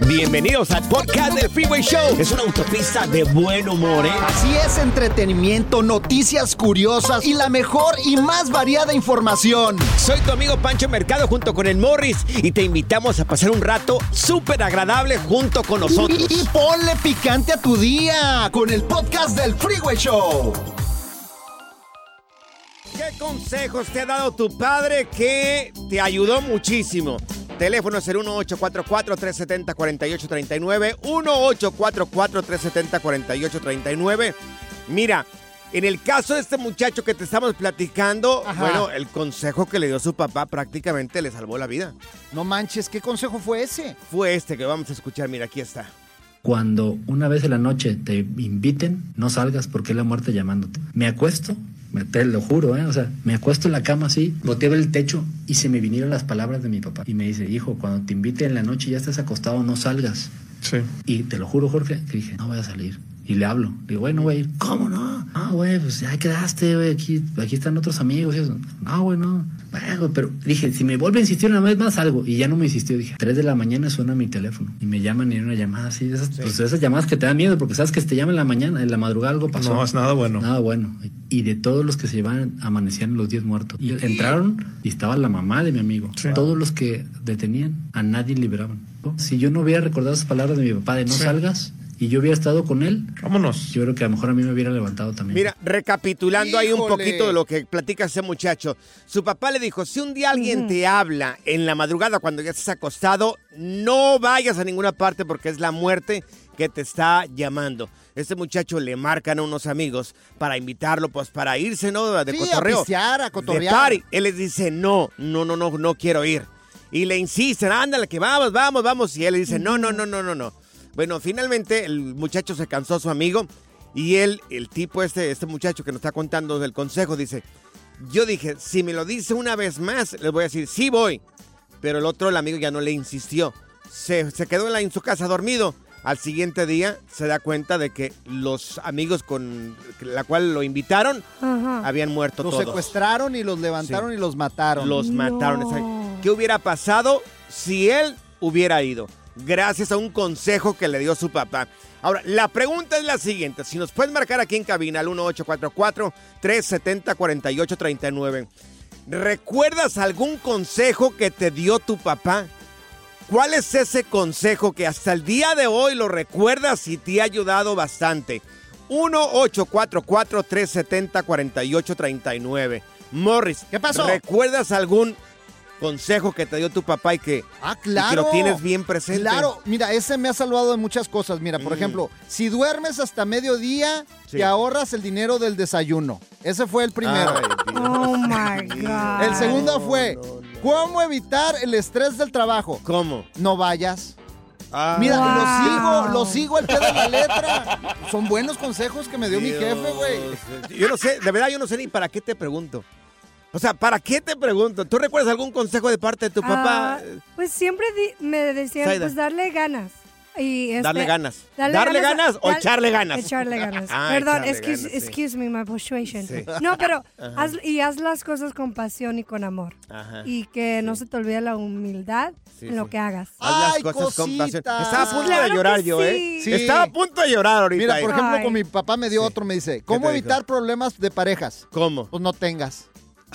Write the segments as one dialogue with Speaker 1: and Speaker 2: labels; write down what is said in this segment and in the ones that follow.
Speaker 1: Bienvenidos al podcast del Freeway Show. Es una autopista de buen humor, ¿eh?
Speaker 2: Así es, entretenimiento, noticias curiosas y la mejor y más variada información.
Speaker 1: Soy tu amigo Pancho Mercado junto con el Morris y te invitamos a pasar un rato súper agradable junto con nosotros.
Speaker 2: Y, y ponle picante a tu día con el podcast del Freeway Show.
Speaker 1: ¿Qué consejos te ha dado tu padre que te ayudó muchísimo? Teléfono es el 1844-370-4839. 1844-370-4839. Mira, en el caso de este muchacho que te estamos platicando,
Speaker 2: Ajá.
Speaker 1: bueno, el consejo que le dio su papá prácticamente le salvó la vida.
Speaker 2: No manches, ¿qué consejo fue ese?
Speaker 1: Fue este que vamos a escuchar, mira, aquí está.
Speaker 3: Cuando una vez en la noche te inviten, no salgas porque es la muerte llamándote. Me acuesto, me- te lo juro, ¿eh? O sea, me acuesto en la cama así, volteo el techo y se me vinieron las palabras de mi papá. Y me dice, hijo, cuando te invite en la noche y ya estés acostado, no salgas.
Speaker 4: Sí.
Speaker 3: Y te lo juro, Jorge, que dije, no voy a salir. Y le hablo. Le digo, güey, no voy a ir. ¿Cómo no? Ah, güey, pues ya quedaste, güey. Aquí, aquí están otros amigos y eso. No, güey, no. Bueno, pero dije, si me vuelve a insistir una vez más, algo. Y ya no me insistió. Dije, tres de la mañana suena mi teléfono. Y me llaman y una llamada así. Esas, pues esas llamadas que te dan miedo porque sabes que te llaman en la mañana, en la madrugada algo pasó.
Speaker 4: No, es nada bueno.
Speaker 3: Nada bueno. Y de todos los que se llevaban, amanecían los 10 muertos. Y entraron y estaba la mamá de mi amigo.
Speaker 4: Sí.
Speaker 3: Todos los que detenían, a nadie liberaban. Si yo no hubiera recordado esas palabras de mi papá de no
Speaker 4: Sí.
Speaker 3: salgas y yo hubiera estado con él,
Speaker 4: Vámonos.
Speaker 3: yo creo que a lo mejor a mí me hubiera levantado también.
Speaker 1: Mira, recapitulando ahí un poquito de lo que platica ese muchacho. Su papá le dijo, si un día alguien te habla en la madrugada cuando ya estás acostado, no vayas a ninguna parte porque es la muerte que te está llamando. Este muchacho le marcan a unos amigos para invitarlo, pues para irse, ¿no? De
Speaker 2: Sí,
Speaker 1: cotorreo.
Speaker 2: a pistear, a
Speaker 1: de
Speaker 2: cotorrear.
Speaker 1: party. Él les dice, no, no, no, no, no quiero ir. Y le insisten, ándale, que vamos, vamos, vamos. Y él le dice, no, no, no, no, no, no. Bueno, finalmente el muchacho se cansó su amigo y él, el tipo este, este muchacho que nos está contando del consejo, dice, yo dije, si me lo dice una vez más, le voy a decir, sí voy. Pero el otro, el amigo, ya no le insistió. Se, se quedó en, la, en su casa dormido. Al siguiente día se da cuenta de que los amigos con la cual lo invitaron habían muerto
Speaker 2: Los
Speaker 1: todos.
Speaker 2: secuestraron y los levantaron y los mataron.
Speaker 1: Los mataron. ¿Qué hubiera pasado si él hubiera ido? Gracias a un consejo que le dio su papá. Ahora, la pregunta es la siguiente. Si nos puedes marcar aquí en cabina al 1844-370-4839. ¿Recuerdas algún consejo que te dio tu papá? ¿Cuál es ese consejo que hasta el día de hoy lo recuerdas y te ha ayudado bastante? 1-844-370-4839. Morris,
Speaker 2: ¿Qué pasó?
Speaker 1: ¿Recuerdas algún consejo que te dio tu papá y que,
Speaker 2: Ah,
Speaker 1: y que
Speaker 2: claro.
Speaker 1: lo tienes bien presente?
Speaker 2: Claro, mira, ese me ha salvado de muchas cosas. Mira, por
Speaker 1: Mm.
Speaker 2: ejemplo, si duermes hasta mediodía,
Speaker 1: Sí.
Speaker 2: te ahorras el dinero del desayuno. Ese fue el primero.
Speaker 1: Ay.
Speaker 5: Oh my God.
Speaker 2: el segundo fue,
Speaker 1: no, no.
Speaker 2: ¿cómo evitar el estrés del trabajo?
Speaker 1: ¿Cómo?
Speaker 2: No vayas.
Speaker 1: Ah,
Speaker 2: Mira,
Speaker 5: Wow.
Speaker 2: lo sigo, lo sigo al pie de la letra. Son buenos consejos que me dio mi jefe, güey.
Speaker 1: Yo no sé, de verdad yo no sé ni para qué te pregunto. O sea, ¿para qué te pregunto? ¿Tú recuerdas algún consejo de parte de tu papá?
Speaker 4: Ah, pues siempre di- me decían, pues darle ganas. Y este,
Speaker 1: Darle ganas. ¿Darle ganas o
Speaker 4: dal-
Speaker 1: echarle ganas?
Speaker 4: Echarle ganas.
Speaker 1: Ah,
Speaker 4: Perdón,
Speaker 1: echarle
Speaker 4: excuse,
Speaker 1: ganas, sí.
Speaker 4: excuse me, my punctuation.
Speaker 1: Sí.
Speaker 4: No, pero haz, y haz las cosas con pasión y con amor.
Speaker 1: Ajá.
Speaker 4: Y que no se te olvide la humildad
Speaker 1: Sí,
Speaker 4: en lo
Speaker 1: sí.
Speaker 4: que hagas.
Speaker 1: Haz las cosas con pasión. Estaba a punto
Speaker 4: Claro
Speaker 1: de llorar yo. ¿eh?
Speaker 2: Sí.
Speaker 1: Estaba a punto de llorar ahorita.
Speaker 2: Mira, por
Speaker 1: eh.
Speaker 2: ejemplo,
Speaker 4: Ay.
Speaker 2: con mi papá me dio otro, me dice, ¿cómo
Speaker 1: dijo?
Speaker 2: evitar problemas de parejas?
Speaker 1: ¿Cómo?
Speaker 2: Pues no tengas.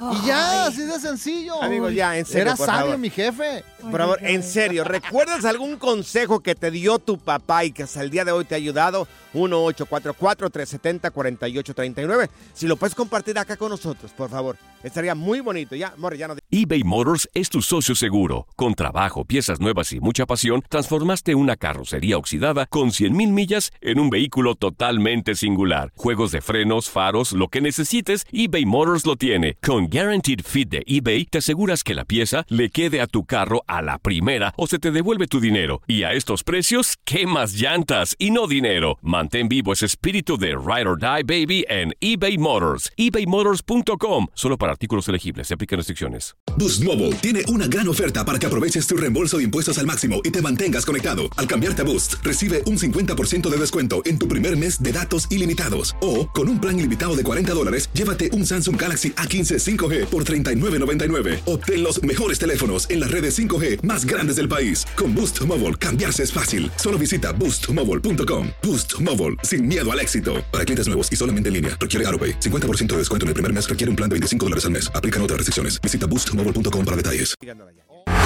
Speaker 2: Y ya, así de sencillo.
Speaker 1: Amigos, ya, en serio,
Speaker 2: Era
Speaker 1: por
Speaker 2: sabio
Speaker 1: favor.
Speaker 2: mi jefe.
Speaker 1: Por favor, en serio, ¿recuerdas algún consejo que te dio tu papá y que hasta el día de hoy te ha ayudado? 1-844-370-4839. Si lo puedes compartir acá con nosotros, por favor. Estaría muy bonito. Ya, More, ya no...
Speaker 6: eBay Motors es tu socio seguro. Con trabajo, piezas nuevas y mucha pasión, transformaste una carrocería oxidada con 100.000 millas en un vehículo totalmente singular. Juegos de frenos, faros, lo que necesites, eBay Motors lo tiene. Con Guaranteed Fit de eBay, te aseguras que la pieza le quede a tu carro a la primera o se te devuelve tu dinero. Y a estos precios, ¿qué más llantas y no dinero? Mantén vivo ese espíritu de Ride or Die Baby en eBay Motors. ebaymotors.com. Solo para artículos elegibles. Se aplican restricciones.
Speaker 5: Boost Mobile tiene una gran oferta para que aproveches tu reembolso de impuestos al máximo y te mantengas conectado. Al cambiarte a Boost, recibe un 50% de descuento en tu primer mes de datos ilimitados. O, con un plan ilimitado de 40 dólares, llévate un Samsung Galaxy A15 5G por $39.99. Obtén los mejores teléfonos en las redes 5G más grandes del país. Con Boost Mobile, cambiarse es fácil. Solo visita boostmobile.com. Boost Mobile, sin miedo al éxito. Para clientes nuevos y solamente en línea, requiere AroPay. 50% de descuento en el primer mes requiere un plan de 25 dólares al mes. Aplican otras restricciones. Visita boostmobile.com para detalles.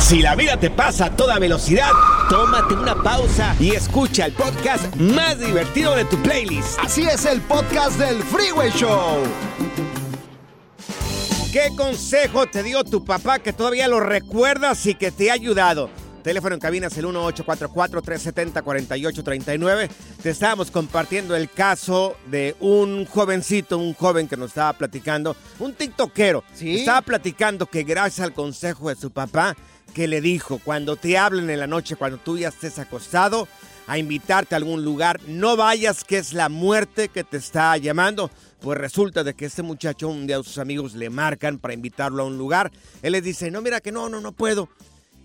Speaker 1: Si la vida te pasa a toda velocidad, tómate una pausa y escucha el podcast más divertido de tu playlist.
Speaker 2: Así es el podcast del Freeway Show.
Speaker 1: ¿Qué consejo te dio tu papá que todavía lo recuerdas y que te ha ayudado? Teléfono en cabina es el 1844-370-4839. Te estábamos compartiendo el caso de un jovencito, un joven que nos estaba platicando, un tiktokero.
Speaker 2: Sí.
Speaker 1: Estaba platicando que gracias al consejo de su papá, que le dijo, cuando te hablen en la noche, cuando tú ya estés acostado, a invitarte a algún lugar, no vayas que es la muerte que te está llamando. Pues resulta de que este muchacho, un día sus amigos le marcan para invitarlo a un lugar. Él les dice, no, mira que no, no, no puedo.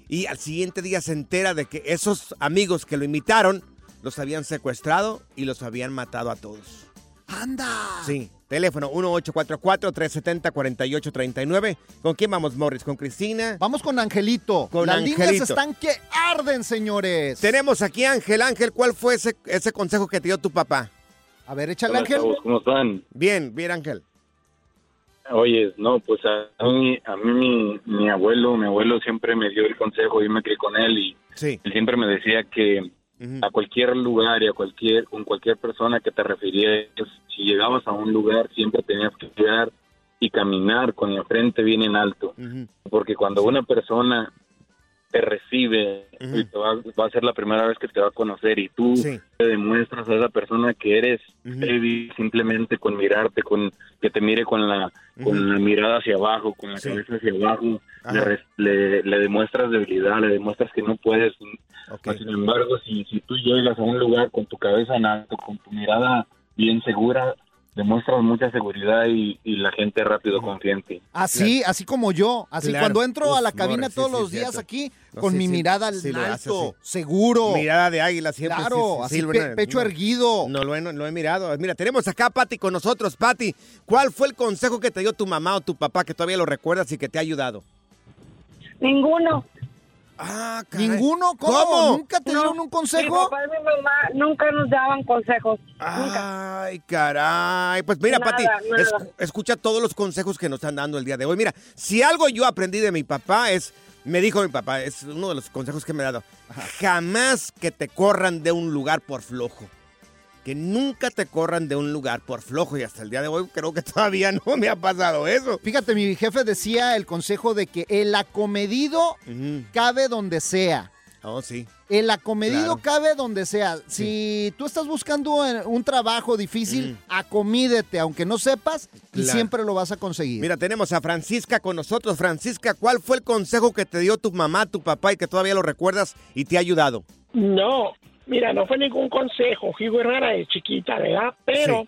Speaker 1: Y al siguiente día se entera de que esos amigos que lo invitaron los habían secuestrado y los habían matado a todos.
Speaker 2: ¡Anda!
Speaker 1: Sí, teléfono 1844-370-4839. ¿Con quién vamos, Morris? ¿Con Cristina?
Speaker 2: Vamos con Angelito.
Speaker 1: Con
Speaker 2: Las
Speaker 1: Angelito.
Speaker 2: líneas están que arden, señores.
Speaker 1: Tenemos aquí a Ángel. Ángel, ¿cuál fue ese, ese consejo que te dio tu papá?
Speaker 2: A ver, échale,
Speaker 7: Hola,
Speaker 2: Ángel.
Speaker 7: chavos, ¿cómo están?
Speaker 1: Bien, bien, Ángel.
Speaker 7: Oye, no, pues a, a mí, a mí mi, mi abuelo, mi abuelo siempre me dio el consejo, yo me crié con él y
Speaker 1: Sí.
Speaker 7: él siempre me decía que a cualquier lugar y a cualquier, con cualquier persona que te refirieras, si llegabas a un lugar siempre tenías que cuidar y caminar con la frente bien en alto, porque cuando una persona te recibe y te va, va a ser la primera vez que te va a conocer y tú
Speaker 1: Sí.
Speaker 7: le demuestras a esa persona que eres débil simplemente con mirarte, con que te mire con la con la mirada hacia abajo, con la cabeza hacia abajo, le, le, le demuestras debilidad, le demuestras que no puedes. Sin embargo, si, si tú llegas a un lugar con tu cabeza en alto, con tu mirada bien segura, demuestras mucha seguridad y, y la gente rápido confía en ti.
Speaker 2: Así, así como yo. Así
Speaker 1: Claro.
Speaker 2: cuando entro a la cabina todos
Speaker 1: sí,
Speaker 2: los días aquí,
Speaker 1: No,
Speaker 2: con
Speaker 1: sí,
Speaker 2: mi
Speaker 1: sí,
Speaker 2: mirada al
Speaker 1: sí lo hace
Speaker 2: alto, seguro.
Speaker 1: Mirada de águila siempre.
Speaker 2: Claro,
Speaker 1: sí, sí,
Speaker 2: así pe- pecho
Speaker 1: no.
Speaker 2: erguido.
Speaker 1: No lo he, no lo he mirado. Mira, tenemos acá a Pati con nosotros. Pati, ¿cuál fue el consejo que te dio tu mamá o tu papá que todavía lo recuerdas y que te ha ayudado?
Speaker 8: Ninguno.
Speaker 1: Ah,
Speaker 2: ¿Ninguno? ¿Cómo?
Speaker 1: ¿Cómo?
Speaker 2: ¿Nunca te
Speaker 8: No,
Speaker 2: dieron un
Speaker 8: Mi
Speaker 2: consejo?
Speaker 8: papá y mi mamá nunca nos daban consejos.
Speaker 1: Ay, caray. Pues mira,
Speaker 8: Nada,
Speaker 1: Pati,
Speaker 8: nada.
Speaker 1: es- escucha todos los consejos que nos están dando el día de hoy. Mira, si algo yo aprendí de mi papá es, me dijo mi papá, es uno de los consejos que me ha dado, jamás que te corran de un lugar por flojo. Que nunca te corran de un lugar por flojo. Y hasta el día de hoy creo que todavía no me ha pasado eso.
Speaker 2: Fíjate, mi jefe decía el consejo de que el acomedido cabe donde sea.
Speaker 1: Oh, sí.
Speaker 2: El acomedido
Speaker 1: Claro.
Speaker 2: cabe donde sea. Si tú estás buscando eh, un trabajo difícil, acomídete, aunque no sepas, y siempre lo vas a conseguir.
Speaker 1: Mira, tenemos a Francisca con nosotros. Francisca, ¿cuál fue el consejo que te dio tu mamá, tu papá y que todavía lo recuerdas y te ha ayudado?
Speaker 9: No, mira, no fue ningún consejo. Higo Herrera de chiquita, ¿verdad? Pero,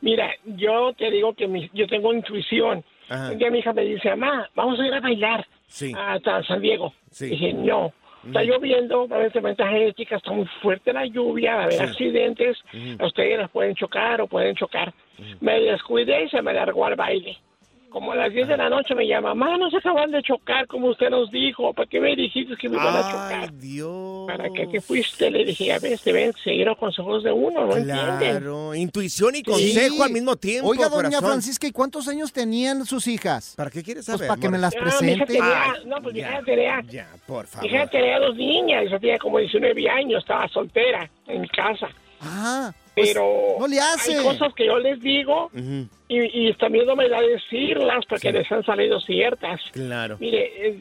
Speaker 9: mira, yo te digo que mi- yo tengo intuición.
Speaker 1: Ajá.
Speaker 9: Un día mi hija me dice, mamá, vamos a ir a bailar
Speaker 1: Sí.
Speaker 9: hasta San Diego.
Speaker 1: Sí.
Speaker 9: Dije, no. Está lloviendo, va a haber tormenta eléctrica, está muy fuerte la lluvia, va a haber accidentes, a ustedes las pueden chocar o pueden chocar. Me descuidé y se me largó al baile. Como a las 10 de la noche me llama, mamá, no se acaban de chocar como usted nos dijo, ¿para qué me dijiste que me iban a chocar?
Speaker 1: Ay, Dios.
Speaker 9: ¿Para qué te fuiste? Le dije, a ver, te ven seguir los consejos de uno, no entienden.
Speaker 1: Claro, intuición y
Speaker 2: Sí.
Speaker 1: consejo al mismo tiempo.
Speaker 2: Oiga, doña
Speaker 1: corazón.
Speaker 2: Francisca, ¿y cuántos años tenían sus hijas?
Speaker 1: ¿Para qué quieres
Speaker 2: Pues
Speaker 1: saber?
Speaker 2: para que me las
Speaker 9: mi hija
Speaker 2: presente.
Speaker 9: tenía,
Speaker 1: Ay,
Speaker 9: no, pues mi
Speaker 1: ya,
Speaker 9: hija tenía,
Speaker 1: Ya, por
Speaker 9: mi hija
Speaker 1: favor.
Speaker 9: tenía dos niñas, ella tenía como 19 años, estaba soltera en mi casa.
Speaker 2: Ah, pues,
Speaker 9: Pero
Speaker 2: no le hace.
Speaker 9: hay cosas que yo les digo y, y también no me da decirlas porque les han salido ciertas.
Speaker 1: Claro.
Speaker 9: Mire, eh,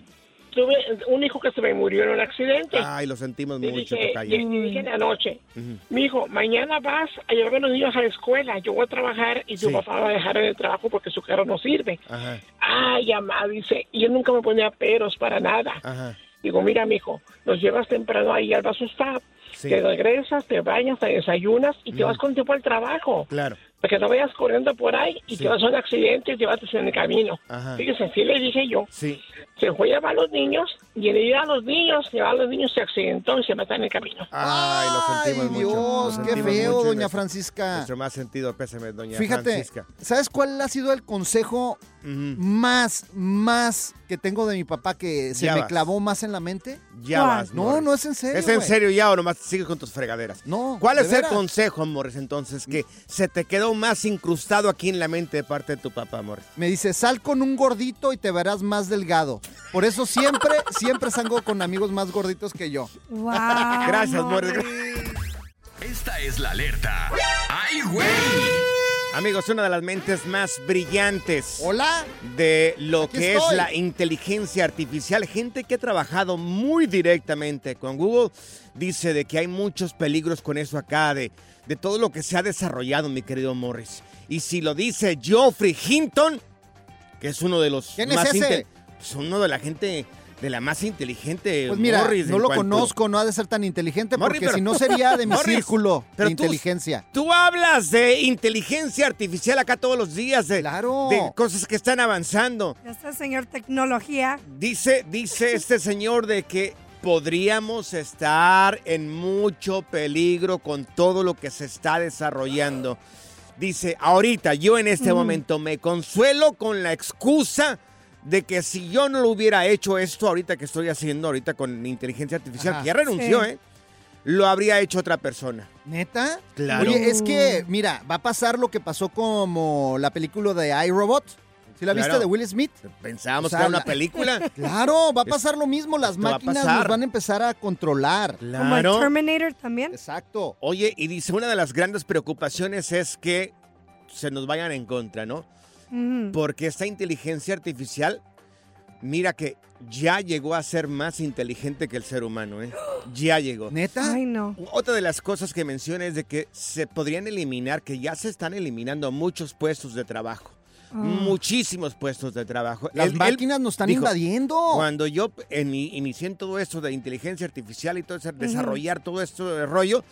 Speaker 9: tuve un hijo que se me murió en un accidente.
Speaker 1: Ay, lo sentimos mucho,
Speaker 9: dije, le dije en la noche,
Speaker 1: Ujú.
Speaker 9: mi hijo, mañana vas a llevar a los niños a la escuela, yo voy a trabajar y tu
Speaker 1: Sí.
Speaker 9: papá va a dejar en el trabajo porque su carro no sirve.
Speaker 1: Ajá,
Speaker 9: Ay, mamá, dice, y yo nunca me ponía peros para nada.
Speaker 1: ajá.
Speaker 9: Digo, mira, mijo, nos llevas temprano ahí al bus stop,
Speaker 1: Sí.
Speaker 9: te regresas, te bañas, te desayunas y te
Speaker 1: Mm.
Speaker 9: vas con tiempo al trabajo.
Speaker 1: Claro.
Speaker 9: Para que no vayas corriendo por ahí y
Speaker 1: Sí.
Speaker 9: te vas a un accidente y te vas en el camino.
Speaker 1: Ajá.
Speaker 9: Fíjese, así le dije yo.
Speaker 1: Sí.
Speaker 9: Se fue a llevar a los niños y en ir a los niños, llevar a los niños se accidentó y se mata en el camino.
Speaker 1: Ay, lo sentimos
Speaker 2: Ay,
Speaker 1: mucho.
Speaker 2: Dios,
Speaker 1: lo
Speaker 2: qué feo,
Speaker 1: mucho
Speaker 2: doña Francisca.
Speaker 1: Nuestro más sentido pésame, doña
Speaker 2: Fíjate,
Speaker 1: Francisca.
Speaker 2: ¿sabes cuál ha sido el consejo más, más que tengo de mi papá que se
Speaker 1: Ya
Speaker 2: me
Speaker 1: vas.
Speaker 2: clavó más en la mente?
Speaker 1: Ya
Speaker 4: ¿Cuál?
Speaker 1: vas,
Speaker 2: No,
Speaker 1: Morris.
Speaker 2: no es en serio.
Speaker 1: ¿Es en serio ya o nomás sigues con tus fregaderas?
Speaker 2: No.
Speaker 1: ¿Cuál es el
Speaker 2: veras.
Speaker 1: consejo, Morris, entonces, que se te quedó más incrustado aquí en la mente de parte de tu papá, Morris?
Speaker 2: Me dice, sal con un gordito y te verás más delgado. Por eso siempre, siempre salgo con amigos más gorditos que yo.
Speaker 4: Wow.
Speaker 1: Gracias, Morris.
Speaker 10: Esta es la alerta. ¡Ay, güey!
Speaker 1: Amigos, una de las mentes más brillantes
Speaker 2: Hola.
Speaker 1: de lo
Speaker 2: Aquí
Speaker 1: que
Speaker 2: estoy.
Speaker 1: es la inteligencia artificial, gente que ha trabajado muy directamente con Google, dice de que hay muchos peligros con eso acá, de, de todo lo que se ha desarrollado, mi querido Morris. Y si lo dice Geoffrey Hinton, que es uno de los
Speaker 2: ¿Quién es
Speaker 1: más
Speaker 2: ese?
Speaker 1: inte- pues uno de la gente de la más inteligente
Speaker 2: Pues mira,
Speaker 1: Morris,
Speaker 2: no lo
Speaker 1: cuanto-
Speaker 2: conozco, no ha de ser tan inteligente
Speaker 1: Morris,
Speaker 2: porque
Speaker 1: pero-
Speaker 2: si no sería de mi
Speaker 1: Morris,
Speaker 2: círculo
Speaker 1: pero
Speaker 2: de
Speaker 1: tú-
Speaker 2: inteligencia.
Speaker 1: Tú hablas de inteligencia artificial acá todos los días, de,
Speaker 2: Claro.
Speaker 1: de cosas que están avanzando.
Speaker 4: Este señor tecnología.
Speaker 1: Dice, dice este señor de que podríamos estar en mucho peligro con todo lo que se está desarrollando. Dice, ahorita yo en este
Speaker 4: Mm.
Speaker 1: momento me consuelo con la excusa de que si yo no lo hubiera hecho esto ahorita que estoy haciendo, ahorita con inteligencia artificial,
Speaker 2: Ajá.
Speaker 1: que ya renunció,
Speaker 4: Sí.
Speaker 1: ¿eh? Lo habría hecho otra persona.
Speaker 2: ¿Neta?
Speaker 1: Claro.
Speaker 2: Oye, es que, mira, va a pasar lo que pasó como la película de iRobot. ¿Sí la viste de Will Smith?
Speaker 1: Pensábamos
Speaker 2: O sea,
Speaker 1: que era una
Speaker 2: la-
Speaker 1: película.
Speaker 2: Claro, va a pasar lo mismo. Las
Speaker 1: esto
Speaker 2: máquinas nos van a empezar a controlar.
Speaker 4: Como el
Speaker 1: Claro.
Speaker 4: Terminator también.
Speaker 2: Exacto.
Speaker 1: Oye, y dice, una de las grandes preocupaciones es que se nos vayan en contra, ¿no? Porque esta inteligencia artificial, mira que ya llegó a ser más inteligente que el ser humano, ¿eh? Ya llegó.
Speaker 2: ¿Neta?
Speaker 4: Ay, no.
Speaker 1: Otra de las cosas que menciona es de que se podrían eliminar, que ya se están eliminando muchos puestos de trabajo.
Speaker 4: Ah.
Speaker 1: Muchísimos puestos de trabajo.
Speaker 2: Las
Speaker 1: él
Speaker 2: máquinas nos están
Speaker 1: dijo,
Speaker 2: invadiendo.
Speaker 1: Cuando yo en, inicié en todo esto de inteligencia artificial y todo eso, desarrollar todo esto de rollo,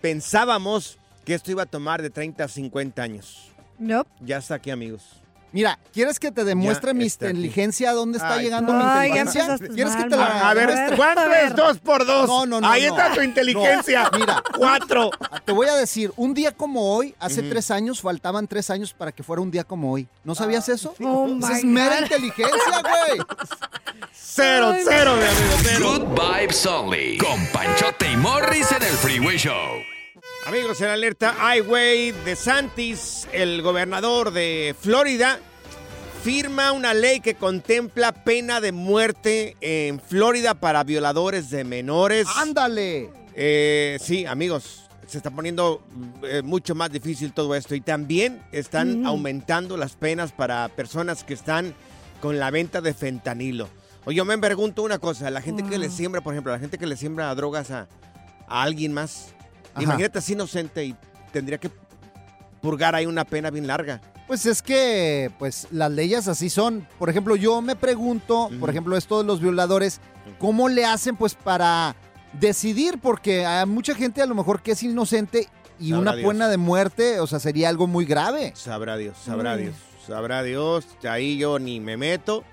Speaker 1: pensábamos que esto iba a tomar de 30 a 50 años.
Speaker 4: Nope.
Speaker 1: Ya está aquí, amigos.
Speaker 2: Mira, ¿quieres que te demuestre
Speaker 1: Ya
Speaker 2: mi
Speaker 1: está aquí.
Speaker 2: inteligencia? ¿Dónde está
Speaker 1: Ay,
Speaker 2: llegando mi inteligencia? ¿Quieres que te la...
Speaker 4: mal.
Speaker 1: A ver,
Speaker 4: A ver,
Speaker 1: ¿cuánto
Speaker 4: a ver.
Speaker 1: es 2 por 2?
Speaker 2: No, no, no,
Speaker 1: Ahí
Speaker 2: no.
Speaker 1: está tu inteligencia.
Speaker 2: No, mira.
Speaker 1: Cuatro.
Speaker 2: Te voy a decir, un día como hoy, hace tres años, faltaban tres años para que fuera un día como hoy. ¿No sabías eso?
Speaker 4: Oh,
Speaker 2: Esa
Speaker 4: my
Speaker 2: es mera
Speaker 4: God.
Speaker 2: inteligencia, güey.
Speaker 1: Cero,
Speaker 4: Ay,
Speaker 1: cero, mi amigo, cero.
Speaker 10: Good Vibes Only. Con Panchote y Morris en el Freeway Show.
Speaker 1: Amigos, en alerta, ay, güey, de Santis, el gobernador de Florida, firma una ley que contempla pena de muerte en Florida para violadores de menores.
Speaker 2: Ándale.
Speaker 1: Eh, sí, amigos, se está poniendo eh, mucho más difícil todo esto y también están aumentando las penas para personas que están con la venta de fentanilo. Oye, yo me pregunto una cosa, la gente que le siembra, por ejemplo, la gente que le siembra drogas a, a alguien más,
Speaker 2: Ajá.
Speaker 1: imagínate así inocente y tendría que purgar ahí una pena bien larga.
Speaker 2: Pues es que, pues, las leyes así son. Por ejemplo, yo me pregunto, por ejemplo, esto de los violadores, ¿cómo le hacen, pues, para decidir? Porque hay mucha gente a lo mejor que es inocente y
Speaker 1: Sabrá
Speaker 2: una
Speaker 1: Dios.
Speaker 2: pena de muerte, o sea, sería algo muy grave.
Speaker 1: Sabrá Dios, sabrá
Speaker 4: Uy.
Speaker 1: Dios, sabrá Dios, ahí yo ni me meto.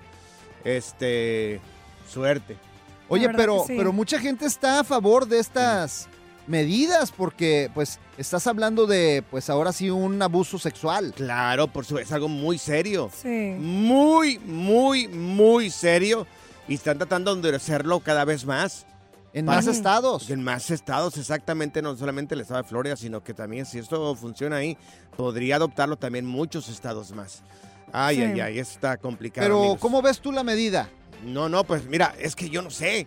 Speaker 1: Este, suerte.
Speaker 2: Oye, pero, pero mucha gente está a favor de estas medidas porque, pues, estás hablando de, pues, ahora sí un abuso sexual.
Speaker 1: Claro, por supuesto, es algo muy serio.
Speaker 4: Sí.
Speaker 1: Muy, muy, muy serio. Y están tratando de hacerlo cada vez más.
Speaker 2: En más estados.
Speaker 1: En más estados, exactamente, no solamente el estado de Florida, sino que también si esto funciona ahí, podría adoptarlo también muchos estados más. Ay,
Speaker 2: Sí.
Speaker 1: ay, ay, está complicado.
Speaker 2: Pero,
Speaker 1: amigos.
Speaker 2: ¿cómo ves tú la medida?
Speaker 1: No, no, pues mira, es que yo no sé.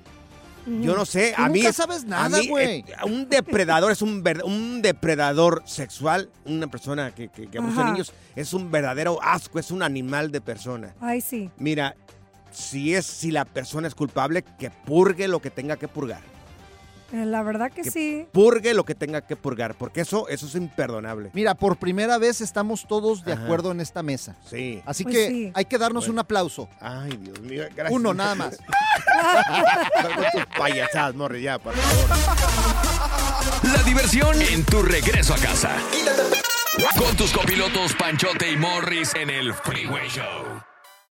Speaker 1: Yo no sé. A mí
Speaker 2: nunca
Speaker 1: es-
Speaker 2: sabes
Speaker 1: a
Speaker 2: nada,
Speaker 1: mí,
Speaker 2: güey.
Speaker 1: eh, un depredador es un, ver- un depredador sexual, una persona que, que, que abusa niños, es un verdadero asco, es un animal de persona.
Speaker 4: Ay, sí.
Speaker 1: Mira, si es si la persona es culpable, que purgue lo que tenga que purgar.
Speaker 4: Eh, La verdad que,
Speaker 1: Que
Speaker 4: sí.
Speaker 1: Purgue lo que tenga que purgar, porque eso, eso es imperdonable.
Speaker 2: Mira, por primera vez estamos todos de
Speaker 1: Ajá.
Speaker 2: acuerdo en esta mesa.
Speaker 1: Sí.
Speaker 2: Así
Speaker 4: Pues
Speaker 2: que
Speaker 4: sí.
Speaker 2: hay que darnos
Speaker 1: Bueno.
Speaker 2: un aplauso.
Speaker 1: Ay, Dios mío, gracias.
Speaker 2: Uno nada más.
Speaker 1: Payasadas, morre, ya, por favor.
Speaker 10: La diversión en tu regreso a casa. Con tus copilotos Panchote y Morris en el Freeway Show.